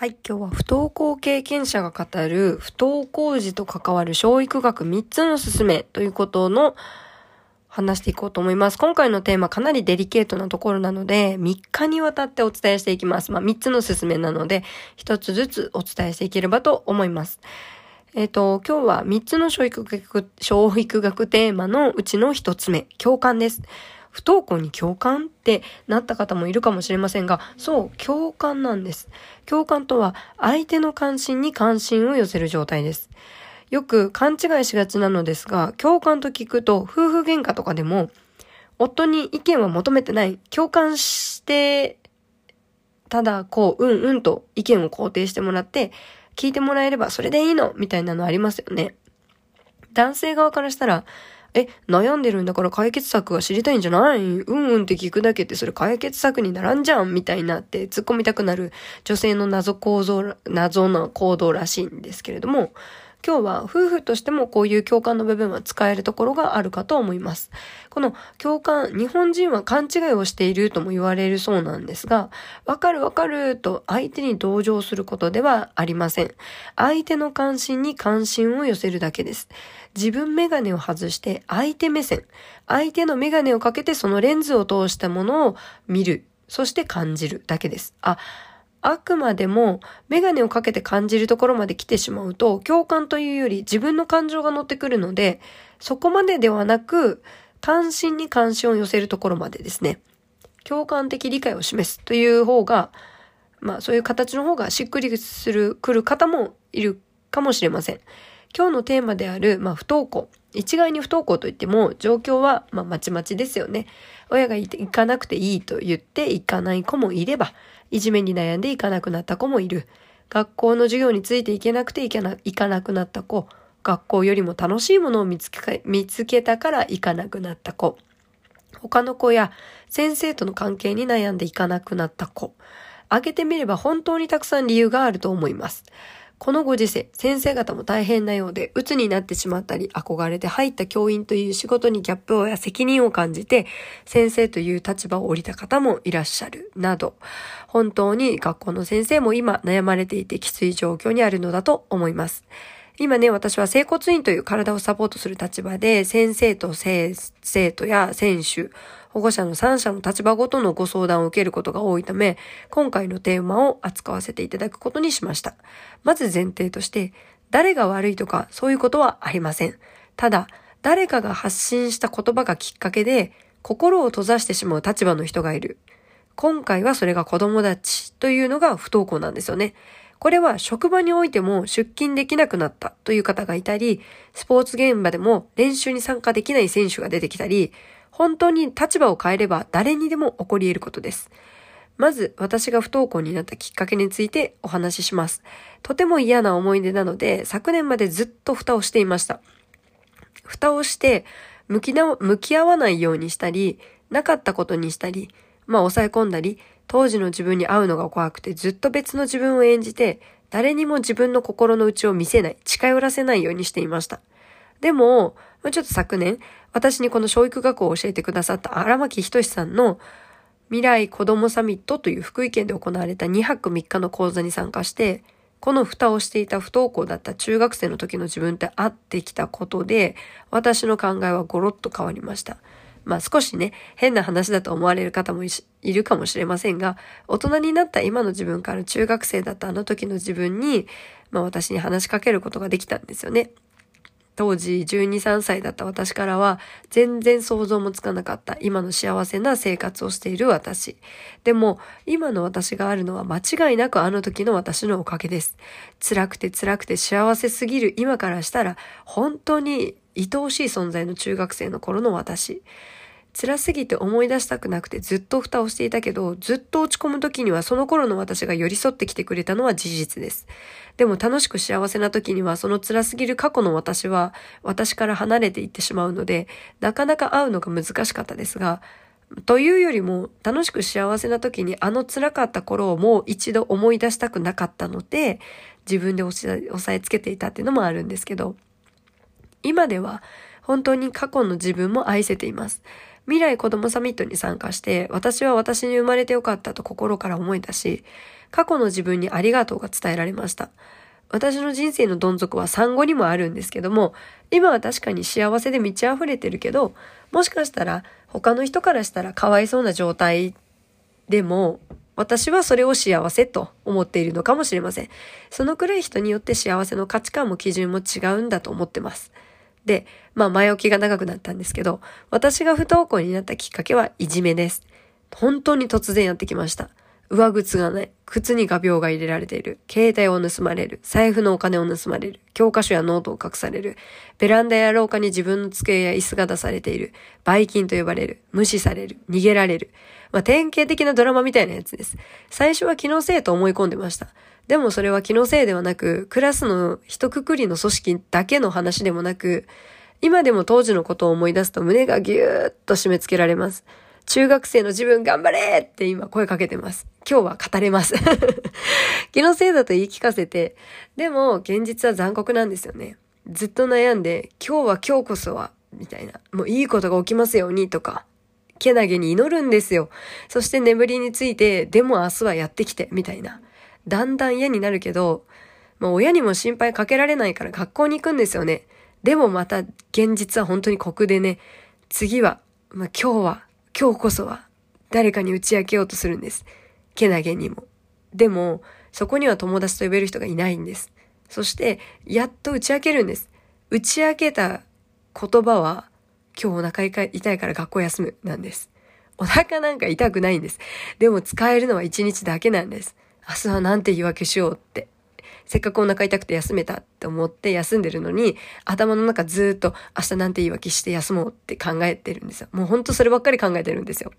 はい、今日は不登校経験者が語る不登校児と関わる教育学3つのすすめということの話していこうと思います。今回のテーマかなりデリケートなところなので、3日にわたってお伝えしていきます。まあ、3つのすすめなので、1つずつお伝えしていければと思います。えっ、ー、と、今日は3つの教育学、教育学テーマのうちの1つ目、共感です。不登校に共感ってなった方もいるかもしれませんが、そう、共感なんです。共感とは相手の関心に関心を寄せる状態です。よく勘違いしがちなのですが、共感と聞くと夫婦喧嘩とかでも、夫に意見は求めてない、共感して、ただこう、うんうんと意見を肯定してもらって、聞いてもらえればそれでいいのみたいなのありますよね。男性側からしたら、え、悩んでるんだから解決策が知りたいんじゃない？うんうんって聞くだけってそれ解決策にならんじゃんみたいなって突っ込みたくなる女性の謎構造、謎な行動らしいんですけれども、今日は夫婦としてもこういう共感の部分は使えるところがあるかと思います。この共感、日本人は勘違いをしているとも言われるそうなんですが、わかるわかると相手に同情することではありません。相手の関心に関心を寄せるだけです。自分メガネを外して相手目線、相手のメガネをかけてそのレンズを通したものを見る、そして感じるだけです。あ、あくまでもメガネをかけて感じるところまで来てしまうと、共感というより自分の感情が乗ってくるので、そこまでではなく、関心に関心を寄せるところまでですね。共感的理解を示すという方が、まあそういう形の方がしっくりする、来る方もいるかもしれません。今日のテーマである、まあ不登校。一概に不登校といっても、状況は、まあまちまちですよね。親が行かなくていいと言って行かない子もいれば、いじめに悩んで行かなくなった子もいる。学校の授業についていけなくて行かなくなった子。学校よりも楽しいものを見つけ見つけたから行かなくなった子。他の子や先生との関係に悩んで行かなくなった子。挙げてみれば本当にたくさん理由があると思います。このご時世、先生方も大変なようで、鬱になってしまったり、憧れて入った教員という仕事にギャップや責任を感じて、先生という立場を降りた方もいらっしゃる、など、本当に学校の先生も今悩まれていてきつい状況にあるのだと思います。今ね、私は整骨院という体をサポートする立場で、先生と生徒や選手、保護者の3者の立場ごとのご相談を受けることが多いため、今回のテーマを扱わせていただくことにしました。まず前提として、誰が悪いとかそういうことはありません。ただ、誰かが発信した言葉がきっかけで、心を閉ざしてしまう立場の人がいる。今回はそれが子供たちというのが不登校なんですよね。これは職場においても出勤できなくなったという方がいたり、スポーツ現場でも練習に参加できない選手が出てきたり、本当に立場を変えれば誰にでも起こり得ることです。まず私が不登校になったきっかけについてお話しします。とても嫌な思い出なので昨年までずっと蓋をしていました。蓋をして向きな向き合わないようにしたり、なかったことにしたり、まあ抑え込んだり、当時の自分に会うのが怖くてずっと別の自分を演じて、誰にも自分の心の内を見せない、近寄らせないようにしていました。でも、ちょっと昨年、私にこの教育学校を教えてくださった荒牧仁さんの未来子どもサミットという福井県で行われた2泊3日の講座に参加して、この蓋をしていた不登校だった中学生の時の自分って会ってきたことで、私の考えはゴロッと変わりました。まあ少しね、変な話だと思われる方もいるかもしれませんが、大人になった今の自分から中学生だったあの時の自分に、まあ私に話しかけることができたんですよね。当時12、3歳だった私からは全然想像もつかなかった今の幸せな生活をしている私。でも今の私があるのは間違いなくあの時の私のおかげです。辛くて辛くて幸せすぎる今からしたら本当に愛おしい存在の中学生の頃の私。辛すぎて思い出したくなくてずっと蓋をしていたけど、ずっと落ち込む時にはその頃の私が寄り添ってきてくれたのは事実です。でも楽しく幸せな時にはその辛すぎる過去の私は私から離れていってしまうので、なかなか会うのが難しかったですが、というよりも楽しく幸せな時にあの辛かった頃をもう一度思い出したくなかったので、自分で押さえつけていたっていうのもあるんですけど、今では本当に過去の自分も愛せています。未来子供サミットに参加して、私は私に生まれてよかったと心から思えたし、過去の自分にありがとうが伝えられました。私の人生のどん底は産後にもあるんですけども、今は確かに幸せで満ち溢れてるけど、もしかしたら他の人からしたらかわいそうな状態でも、私はそれを幸せと思っているのかもしれません。そのくらい人によって幸せの価値観も基準も違うんだと思ってます。で、まあ前置きが長くなったんですけど、私が不登校になったきっかけはいじめです。本当に突然やってきました。上靴がない。靴に画鋲が入れられている。携帯を盗まれる。財布のお金を盗まれる。教科書やノートを隠される。ベランダや廊下に自分の机や椅子が出されている。バイキンと呼ばれる。無視される。逃げられる。まあ、典型的なドラマみたいなやつです。最初は気のせいと思い込んでました。でもそれは気のせいではなく、クラスの一括りの組織だけの話でもなく、今でも当時のことを思い出すと胸がぎゅーっと締め付けられます。中学生の自分頑張れって今声かけてます。今日は語れます。気のせいだと言い聞かせて、でも現実は残酷なんですよね。ずっと悩んで、今日は今日こそは、みたいな。もういいことが起きますようにとか、けなげに祈るんですよ。そして眠りについて、でも明日はやってきて、みたいな。だんだん嫌になるけど、まあ親にも心配かけられないから学校に行くんですよね。でもまた現実は本当に酷でね、次は、まあ今日は今日こそは誰かに打ち明けようとするんです。けなげにも。でも、そこには友達と呼べる人がいないんです。そして、やっと打ち明けるんです。打ち明けた言葉は、今日お腹痛いから学校休むなんです。お腹なんか痛くないんです。でも使えるのは一日だけなんです。明日はなんて言い訳しようって。せっかくお腹痛くて休めたって思って休んでるのに、頭の中ずっと明日なんて言い訳して休もうって考えてるんですよ。もうほんとそればっかり考えてるんですよ。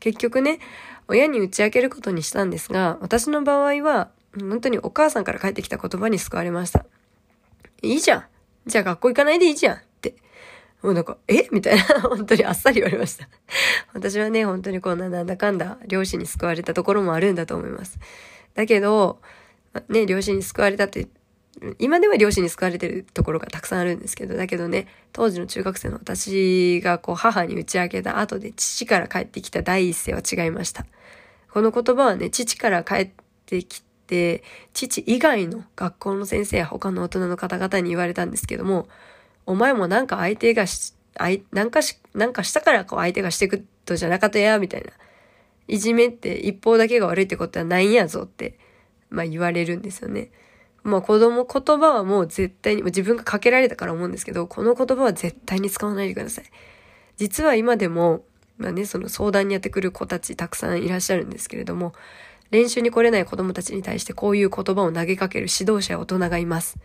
結局ね、親に打ち明けることにしたんですが、私の場合は、本当にお母さんから返ってきた言葉に救われました。いいじゃん。じゃあ学校行かないでいいじゃんって。もうなんか、え？みたいな、本当にあっさり言われました。私はね、本当にこんななんだかんだ、両親に救われたところもあるんだと思います。だけど、ね、両親に救われたって、今では両親に救われてるところがたくさんあるんですけど、だけどね、当時の中学生の私がこう母に打ち明けた後で父から帰ってきた第一声は違いました。この言葉はね、父から帰ってきて、父以外の学校の先生や他の大人の方々に言われたんですけども、お前もなんか相手がし、なんかし、なんかしたからこう相手がしてくとじゃなかったや、みたいな。いじめって一方だけが悪いってことはないんやぞってまあ言われるんですよね。まあ子供言葉はもう絶対に、自分がかけられたから思うんですけど、この言葉は絶対に使わないでください。実は今でも、まあね、その相談にやってくる子たちたくさんいらっしゃるんですけれども、練習に来れない子供たちに対してこういう言葉を投げかける指導者や大人がいます。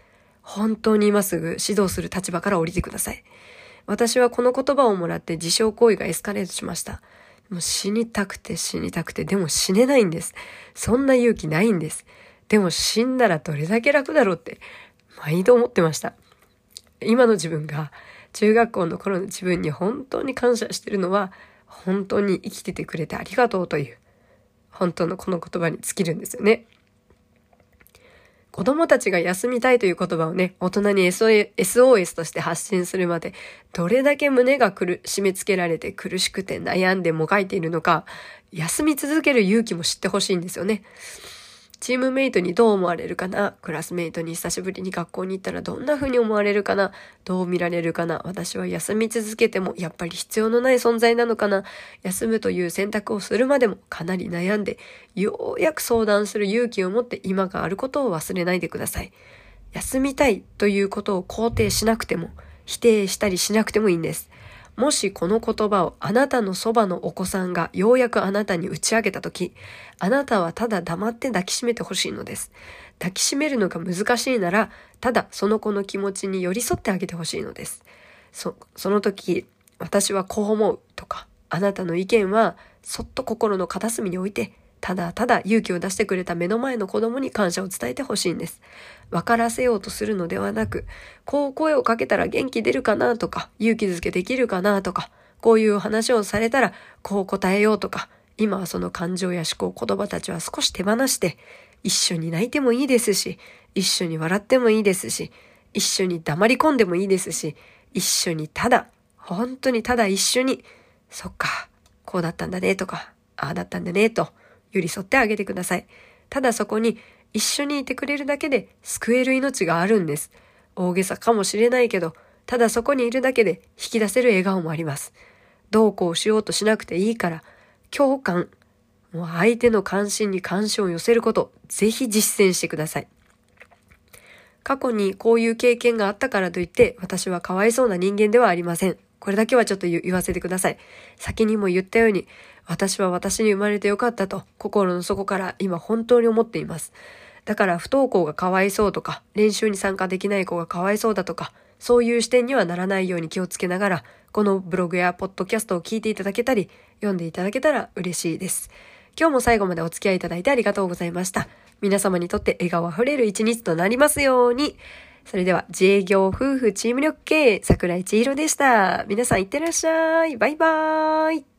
本当に今すぐ指導する立場から降りてください。私はこの言葉をもらって自傷行為がエスカレートしました。もう死にたくて死にたくて、でも死ねないんです。そんな勇気ないんです。でも死んだらどれだけ楽だろうって、毎度思ってました。今の自分が中学校の頃の自分に本当に感謝してるのは、本当に生きててくれてありがとうという、本当のこの言葉に尽きるんですよね。子供たちが休みたいという言葉をね、大人に SOS として発信するまで、どれだけ胸が苦締め付けられて苦しくて悩んでもがいているのか、休み続ける勇気も知ってほしいんですよね。チームメイトにどう思われるかな？クラスメイトに久しぶりに学校に行ったらどんな風に思われるかな？どう見られるかな？私は休み続けてもやっぱり必要のない存在なのかな？休むという選択をするまでもかなり悩んで、ようやく相談する勇気を持って今があることを忘れないでください。休みたいということを肯定しなくても、否定したりしなくてもいいんです。もしこの言葉をあなたのそばのお子さんがようやくあなたに打ち上げたとき、あなたはただ黙って抱きしめてほしいのです。抱きしめるのが難しいなら、ただその子の気持ちに寄り添ってあげてほしいのです。そ、その時、私はこう思うとか、あなたの意見はそっと心の片隅に置いて、ただただ勇気を出してくれた目の前の子供に感謝を伝えてほしいんです。分からせようとするのではなく、こう声をかけたら元気出るかなとか、勇気づけできるかなとか、こういう話をされたらこう答えようとか、今はその感情や思考、言葉たちは少し手放して、一緒に泣いてもいいですし、一緒に笑ってもいいですし、一緒に黙り込んでもいいですし、一緒にただ、本当にただ一緒に、そっか、こうだったんだねとか、ああだったんだねと、寄り添ってあげてください。ただそこに一緒にいてくれるだけで救える命があるんです。大げさかもしれないけど、ただそこにいるだけで引き出せる笑顔もあります。どうこうしようとしなくていいから、共感、もう相手の関心に関心を寄せること、ぜひ実践してください。過去にこういう経験があったからといって、私はかわいそうな人間ではありません。これだけはちょっと言わせてください。先にも言ったように、私は私に生まれてよかったと、心の底から今本当に思っています。だから不登校がかわいそうとか、練習に参加できない子がかわいそうだとか、そういう視点にはならないように気をつけながら、このブログやポッドキャストを聞いていただけたり、読んでいただけたら嬉しいです。今日も最後までお付き合いいただいてありがとうございました。皆様にとって笑顔あふれる一日となりますように。それでは、自営業夫婦チーム力系、桜井千尋でした。皆さんいってらっしゃい。バイバーイ。